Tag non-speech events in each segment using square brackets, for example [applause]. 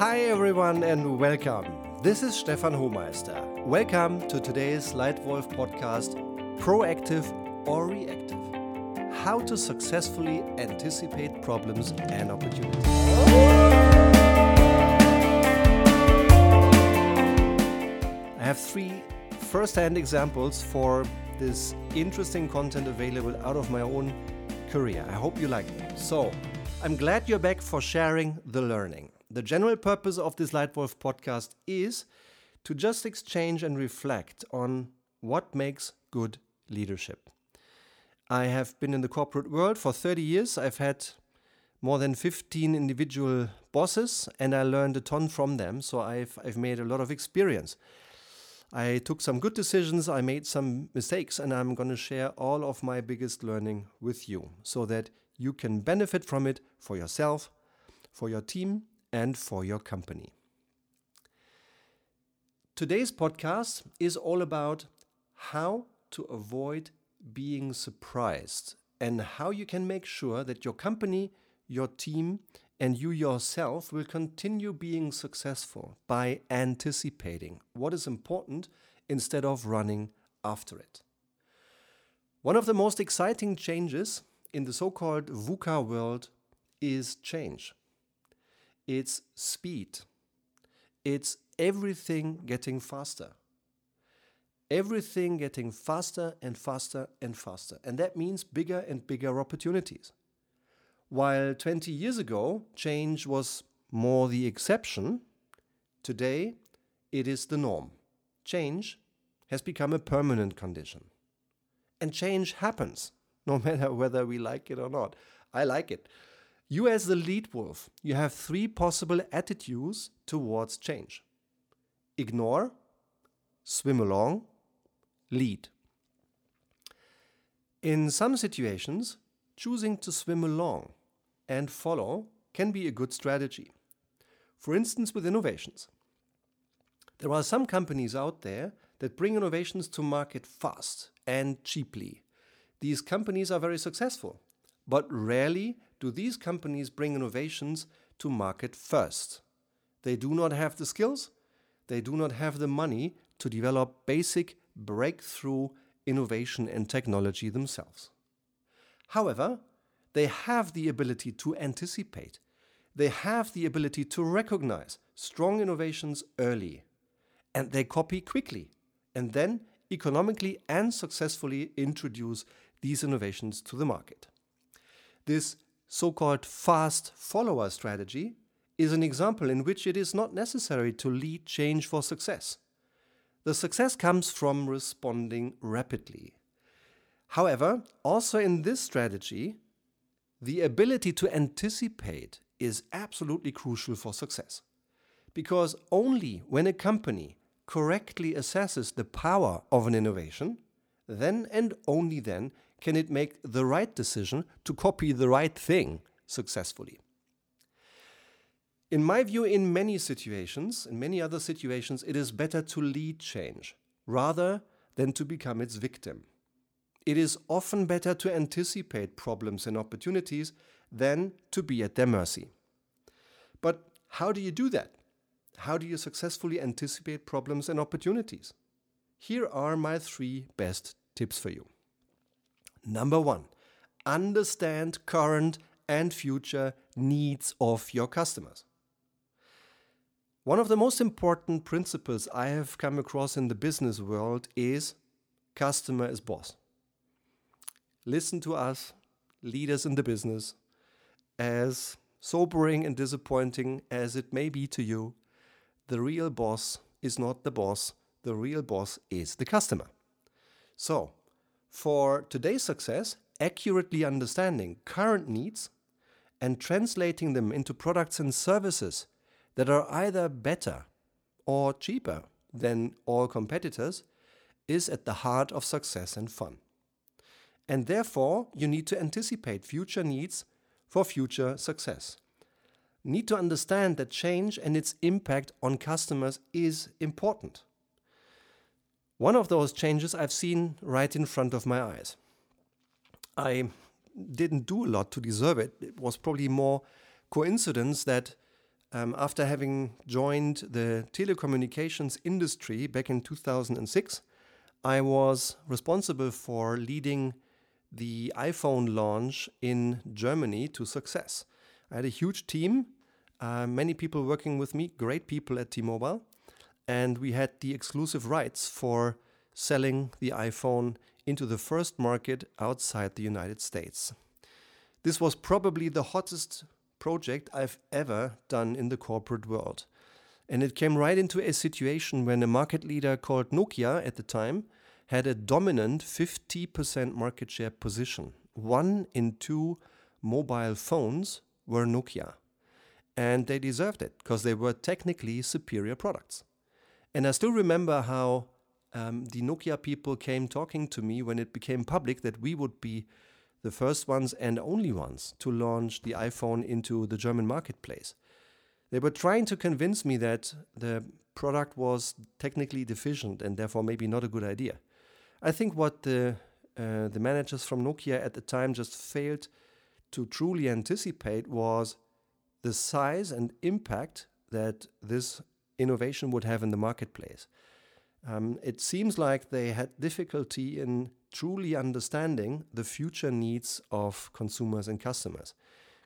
Hi, everyone, and welcome. This is Stefan Hohmeister. Welcome to today's Leitwolf podcast Proactive or Reactive How to Successfully Anticipate Problems and Opportunities. I have three first hand examples for this interesting content available out of my own career. I hope you like them. So, I'm glad you're back for sharing the learning. The general purpose of this Leitwolf podcast is to just exchange and reflect on what makes good leadership. I have been in the corporate world for 30 years. I've had more than 15 individual bosses and I learned a ton from them. So I've, I've made a lot of experience. I took some good decisions, I made some mistakes, and I'm going to share all of my biggest learning with you so that you can benefit from it for yourself, for your team, and for your company. Today's podcast is all about how to avoid being surprised and how you can make sure that your company, your team, and you yourself will continue being successful by anticipating what is important instead of running after it. One of the most exciting changes in the so called VUCA world is change it's speed, it's everything getting faster. Everything getting faster and faster and faster. And that means bigger and bigger opportunities. While 20 years ago, change was more the exception, today it is the norm. Change has become a permanent condition. And change happens, [laughs] no matter whether we like it or not. I like it. You, as the lead wolf, you have three possible attitudes towards change ignore, swim along, lead. In some situations, choosing to swim along and follow can be a good strategy. For instance, with innovations. There are some companies out there that bring innovations to market fast and cheaply. These companies are very successful, but rarely do these companies bring innovations to market first? They do not have the skills, they do not have the money to develop basic breakthrough innovation and technology themselves. However, they have the ability to anticipate. They have the ability to recognize strong innovations early. And they copy quickly and then economically and successfully introduce these innovations to the market. This so called fast follower strategy is an example in which it is not necessary to lead change for success. The success comes from responding rapidly. However, also in this strategy, the ability to anticipate is absolutely crucial for success. Because only when a company correctly assesses the power of an innovation, then and only then can it make the right decision to copy the right thing successfully? In my view, in many situations, in many other situations, it is better to lead change rather than to become its victim. It is often better to anticipate problems and opportunities than to be at their mercy. But how do you do that? How do you successfully anticipate problems and opportunities? Here are my three best tips for you. Number one, understand current and future needs of your customers. One of the most important principles I have come across in the business world is customer is boss. Listen to us, leaders in the business, as sobering and disappointing as it may be to you, the real boss is not the boss, the real boss is the customer. So, for today's success, accurately understanding current needs and translating them into products and services that are either better or cheaper than all competitors is at the heart of success and fun. And therefore, you need to anticipate future needs for future success. Need to understand that change and its impact on customers is important. One of those changes I've seen right in front of my eyes. I didn't do a lot to deserve it. It was probably more coincidence that um, after having joined the telecommunications industry back in 2006, I was responsible for leading the iPhone launch in Germany to success. I had a huge team, uh, many people working with me, great people at T Mobile, and we had the exclusive rights for selling the iPhone into the first market outside the United States. This was probably the hottest project I've ever done in the corporate world. And it came right into a situation when a market leader called Nokia at the time had a dominant 50% market share position. One in two mobile phones were Nokia. And they deserved it because they were technically superior products. And I still remember how um, the Nokia people came talking to me when it became public that we would be the first ones and only ones to launch the iPhone into the German marketplace. They were trying to convince me that the product was technically deficient and therefore maybe not a good idea. I think what the uh, the managers from Nokia at the time just failed to truly anticipate was the size and impact that this innovation would have in the marketplace. Um, it seems like they had difficulty in truly understanding the future needs of consumers and customers.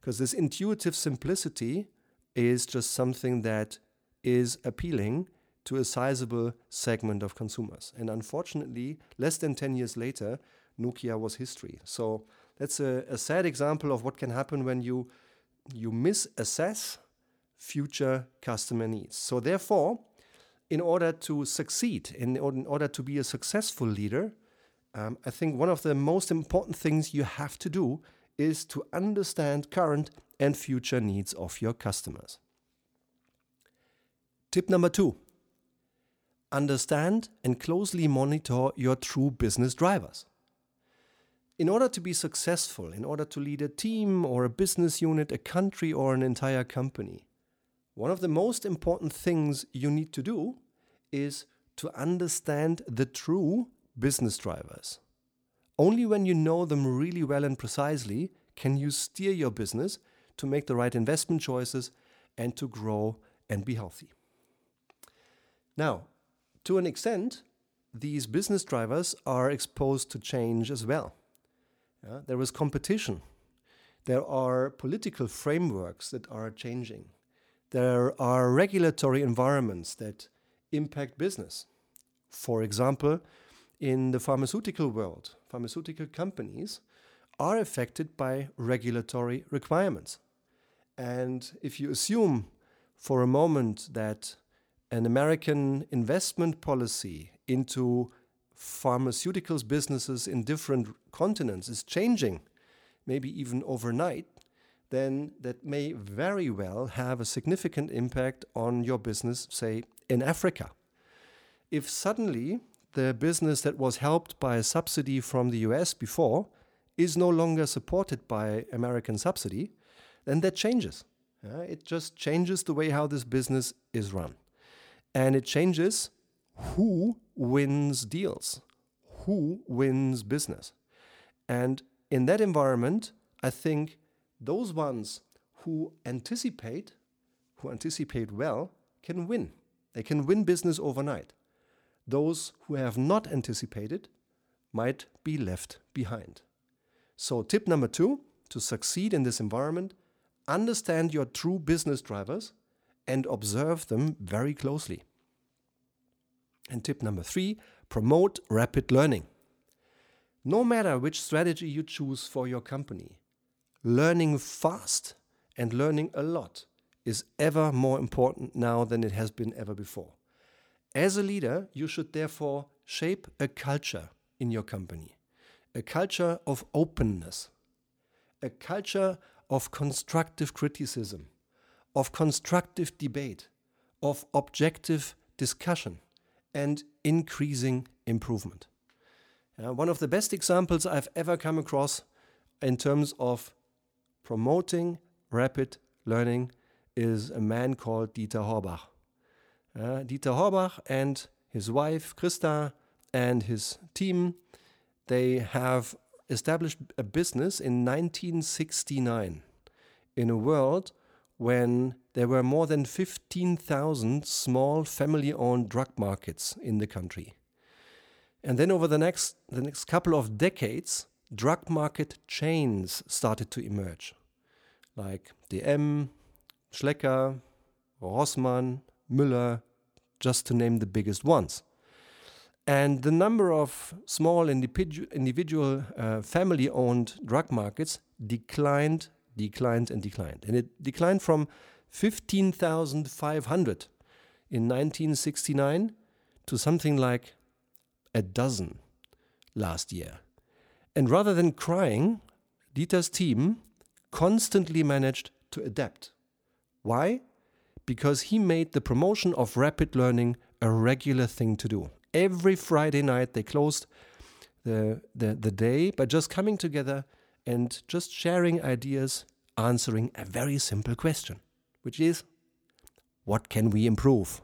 Because this intuitive simplicity is just something that is appealing to a sizable segment of consumers. And unfortunately, less than 10 years later, Nokia was history. So that's a, a sad example of what can happen when you, you misassess future customer needs. So, therefore, in order to succeed, in, in order to be a successful leader, um, I think one of the most important things you have to do is to understand current and future needs of your customers. Tip number two understand and closely monitor your true business drivers. In order to be successful, in order to lead a team or a business unit, a country, or an entire company, one of the most important things you need to do is to understand the true business drivers. Only when you know them really well and precisely can you steer your business to make the right investment choices and to grow and be healthy. Now, to an extent, these business drivers are exposed to change as well. Yeah, there is competition. There are political frameworks that are changing. There are regulatory environments that impact business. For example, in the pharmaceutical world, pharmaceutical companies are affected by regulatory requirements. And if you assume for a moment that an American investment policy into pharmaceuticals businesses in different continents is changing, maybe even overnight, then that may very well have a significant impact on your business, say, in Africa. If suddenly the business that was helped by a subsidy from the US before is no longer supported by American subsidy, then that changes. Uh, it just changes the way how this business is run. And it changes who wins deals, who wins business. And in that environment, I think those ones who anticipate, who anticipate well, can win. They can win business overnight. Those who have not anticipated might be left behind. So, tip number two to succeed in this environment, understand your true business drivers and observe them very closely. And tip number three promote rapid learning. No matter which strategy you choose for your company, learning fast and learning a lot is ever more important now than it has been ever before. As a leader, you should therefore shape a culture in your company, a culture of openness, a culture of constructive criticism, of constructive debate, of objective discussion, and increasing improvement. Uh, one of the best examples I've ever come across in terms of promoting rapid learning is a man called Dieter Horbach. Uh, Dieter Horbach and his wife Christa and his team, they have established a business in 1969 in a world when there were more than 15,000 small family owned drug markets in the country. And then over the next, the next couple of decades, drug market chains started to emerge, like DM, Schlecker, Rossmann, Müller, just to name the biggest ones. And the number of small individual, uh, family owned drug markets declined, declined, and declined. And it declined from 15,500 in 1969 to something like a dozen last year. And rather than crying, Dieter's team constantly managed to adapt. Why? Because he made the promotion of rapid learning a regular thing to do. Every Friday night they closed the, the, the day by just coming together and just sharing ideas, answering a very simple question, which is what can we improve?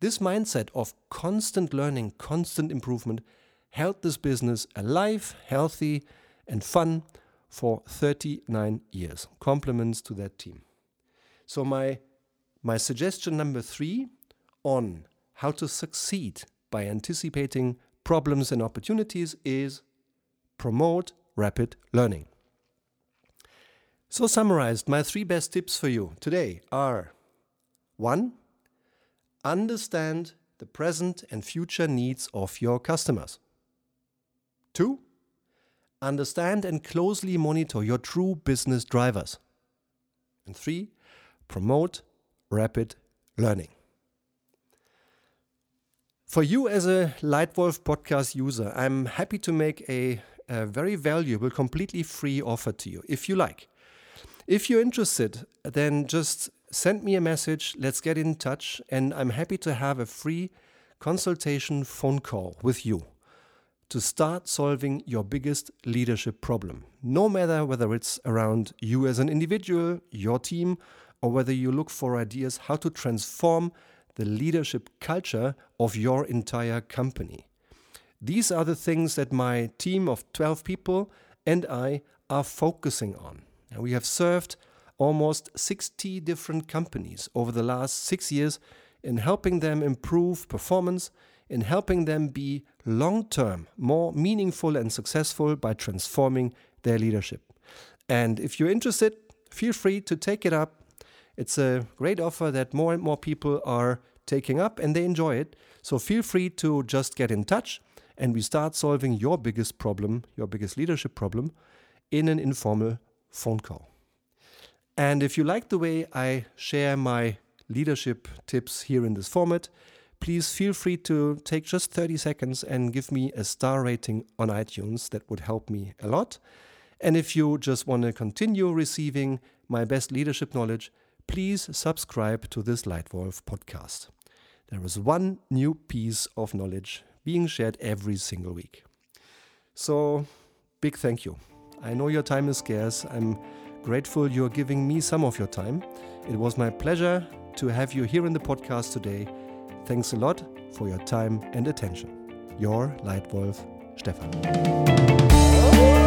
This mindset of constant learning, constant improvement held this business alive, healthy, and fun for 39 years. Compliments to that team. So, my, my suggestion number three on how to succeed by anticipating problems and opportunities is promote rapid learning. So, summarized, my three best tips for you today are one, understand the present and future needs of your customers. Two, understand and closely monitor your true business drivers. And three, promote rapid learning. For you as a Leitwolf podcast user, I'm happy to make a, a, very valuable, completely free offer to you if you like. If you're interested, then just send me a message, let's get in touch, and I'm happy to have a free consultation phone call with you to start solving your biggest leadership problem. No matter whether it's around you as an individual, your team, or whether you look for ideas how to transform the leadership culture of your entire company. These are the things that my team of 12 people and I are focusing on. And we have served almost 60 different companies over the last six years in helping them improve performance, in helping them be long term more meaningful and successful by transforming their leadership. And if you're interested, feel free to take it up. It's a great offer that more and more people are taking up and they enjoy it. So feel free to just get in touch and we start solving your biggest problem, your biggest leadership problem, in an informal phone call. And if you like the way I share my leadership tips here in this format, please feel free to take just 30 seconds and give me a star rating on iTunes. That would help me a lot. And if you just want to continue receiving my best leadership knowledge, please subscribe to this Leitwolf podcast. There is one new piece of knowledge being shared every single week. So, big thank you. I know your time is scarce. I'm grateful you're giving me some of your time. It was my pleasure to have you here in the podcast today. Thanks a lot for your time and attention. Your Leitwolf, Stefan.